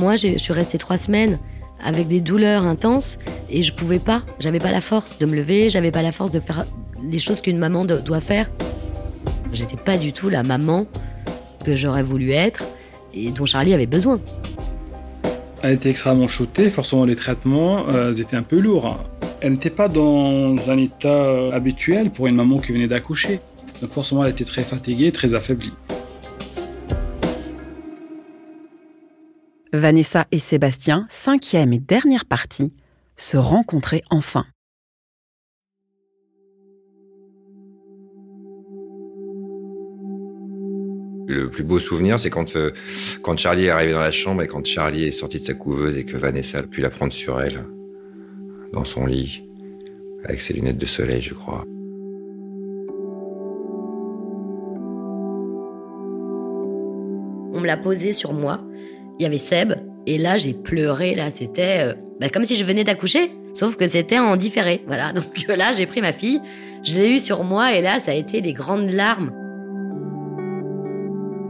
moi, je suis restée trois semaines avec des douleurs intenses et je pouvais pas. J'avais pas la force de me lever, j'avais pas la force de faire les choses qu'une maman doit faire. J'étais pas du tout la maman que j'aurais voulu être et dont Charlie avait besoin. Elle était extrêmement shootée, forcément les traitements euh, étaient un peu lourds. Elle n'était pas dans un état euh, habituel pour une maman qui venait d'accoucher. Forcément elle était très fatiguée, très affaiblie. Vanessa et Sébastien, cinquième et dernière partie, se rencontraient enfin. Le plus beau souvenir, c'est quand, euh, quand Charlie est arrivé dans la chambre et quand Charlie est sorti de sa couveuse et que Vanessa a pu la prendre sur elle, dans son lit, avec ses lunettes de soleil, je crois. On me l'a posé sur moi. Il y avait Seb. Et là, j'ai pleuré. Là, c'était euh, bah, comme si je venais d'accoucher. Sauf que c'était en différé. Voilà. Donc là, j'ai pris ma fille. Je l'ai eue sur moi. Et là, ça a été des grandes larmes.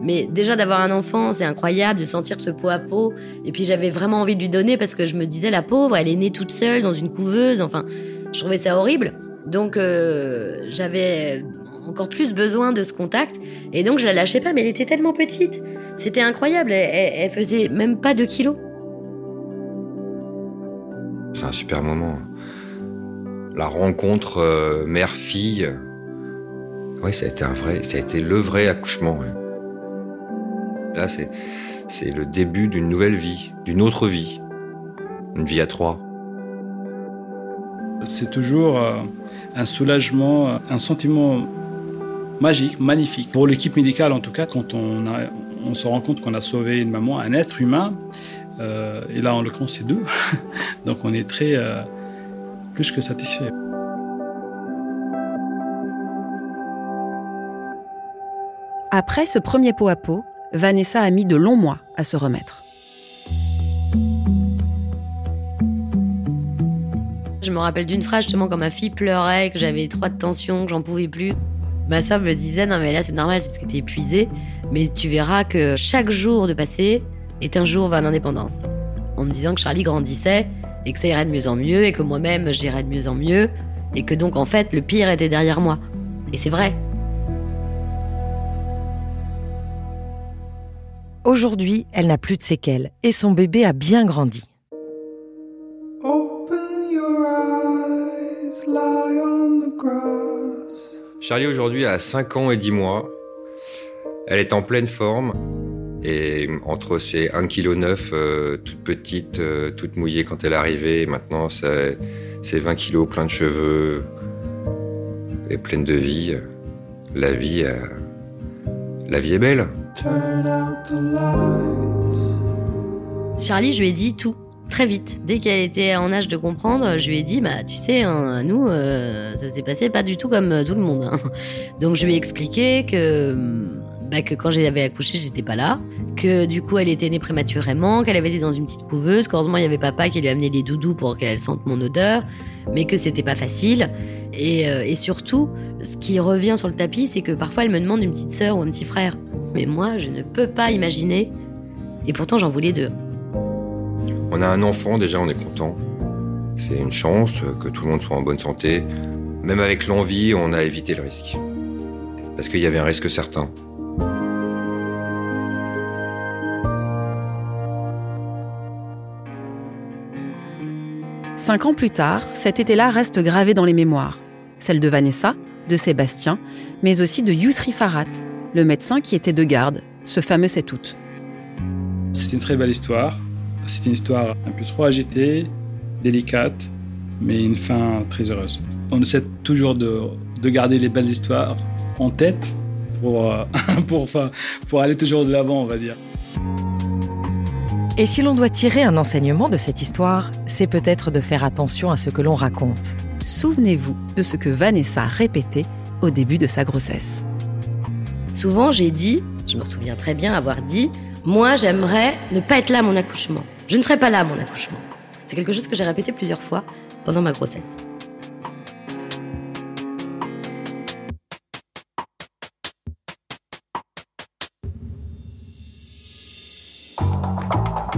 Mais déjà d'avoir un enfant, c'est incroyable de sentir ce pot à pot. Et puis j'avais vraiment envie de lui donner parce que je me disais, la pauvre, elle est née toute seule dans une couveuse. Enfin, je trouvais ça horrible. Donc euh, j'avais encore plus besoin de ce contact. Et donc je la lâchais pas, mais elle était tellement petite. C'était incroyable. Elle, faisait même pas 2 kilos. C'est un super moment. La rencontre euh, mère-fille. Oui, ça a été un vrai, ça a été le vrai accouchement. Là, c'est le début d'une nouvelle vie, d'une autre vie, une vie à trois. C'est toujours euh, un soulagement, un sentiment magique, magnifique. Pour l'équipe médicale, en tout cas, quand on, on se rend compte qu'on a sauvé une maman, un être humain, euh, et là, en l'occurrence, c'est deux. Donc, on est très euh, plus que satisfait. Après ce premier pot à pot, Vanessa a mis de longs mois à se remettre. Je me rappelle d'une phrase justement quand ma fille pleurait, que j'avais trop de tension, que j'en pouvais plus. Ma soeur me disait non mais là c'est normal, c'est parce que t'es épuisée, mais tu verras que chaque jour de passé est un jour vers l'indépendance. En me disant que Charlie grandissait et que ça irait de mieux en mieux et que moi-même j'irais de mieux en mieux et que donc en fait le pire était derrière moi. Et c'est vrai. Aujourd'hui, elle n'a plus de séquelles et son bébé a bien grandi. Charlie aujourd'hui a 5 ans et 10 mois. Elle est en pleine forme et entre ses 1,9 kg euh, toute petite, euh, toute mouillée quand elle est arrivée, et maintenant c'est 20 kg plein de cheveux et pleine de vie. La vie, euh, la vie est belle. Charlie, je lui ai dit tout, très vite. Dès qu'elle était en âge de comprendre, je lui ai dit, bah, tu sais, hein, nous, euh, ça s'est passé pas du tout comme tout le monde. Hein. Donc je lui ai expliqué que, bah, que quand j'avais accouché, j'étais pas là, que du coup, elle était née prématurément, qu'elle avait été dans une petite couveuse, qu'heureusement, il y avait papa qui lui amenait les doudous pour qu'elle sente mon odeur, mais que c'était pas facile. Et, euh, et surtout, ce qui revient sur le tapis, c'est que parfois, elle me demande une petite sœur ou un petit frère. Mais moi, je ne peux pas imaginer. Et pourtant, j'en voulais deux. On a un enfant, déjà, on est content. C'est une chance que tout le monde soit en bonne santé. Même avec l'envie, on a évité le risque. Parce qu'il y avait un risque certain. Cinq ans plus tard, cet été-là reste gravé dans les mémoires. Celle de Vanessa, de Sébastien, mais aussi de Yousri Farat, le médecin qui était de garde, ce fameux 7 août. C'est une très belle histoire. C'est une histoire un peu trop agitée, délicate, mais une fin très heureuse. On essaie toujours de, garder les belles histoires en tête pour, euh, pour aller toujours de l'avant, on va dire. Et si l'on doit tirer un enseignement de cette histoire, c'est peut-être de faire attention à ce que l'on raconte. Souvenez-vous de ce que Vanessa répétait au début de sa grossesse. Souvent, j'ai dit, je me souviens très bien avoir dit, moi, j'aimerais ne pas être là à mon accouchement. Je ne serai pas là à mon accouchement. C'est quelque chose que j'ai répété plusieurs fois pendant ma grossesse.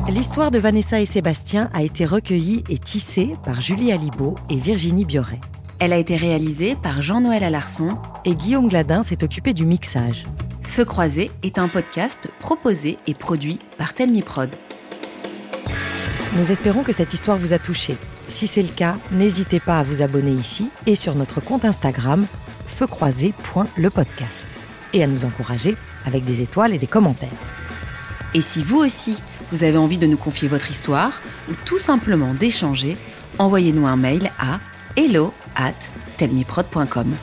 L'histoire de Vanessa et Sébastien a été recueillie et tissée par Julie Alibaud et Virginie Bioret. Elle a été réalisée par Jean-Noël Alarçon. Et Guillaume Gladin s'est occupé du mixage. Feu croisé est un podcast proposé et produit par Telmi Prod. Nous espérons que cette histoire vous a touché. Si c'est le cas, n'hésitez pas à vous abonner ici et sur notre compte Instagram feukroisé.lepodcast et à nous encourager avec des étoiles et des commentaires. Et si vous aussi, vous avez envie de nous confier votre histoire ou tout simplement d'échanger, envoyez-nous un mail à hello at telmiprod.com.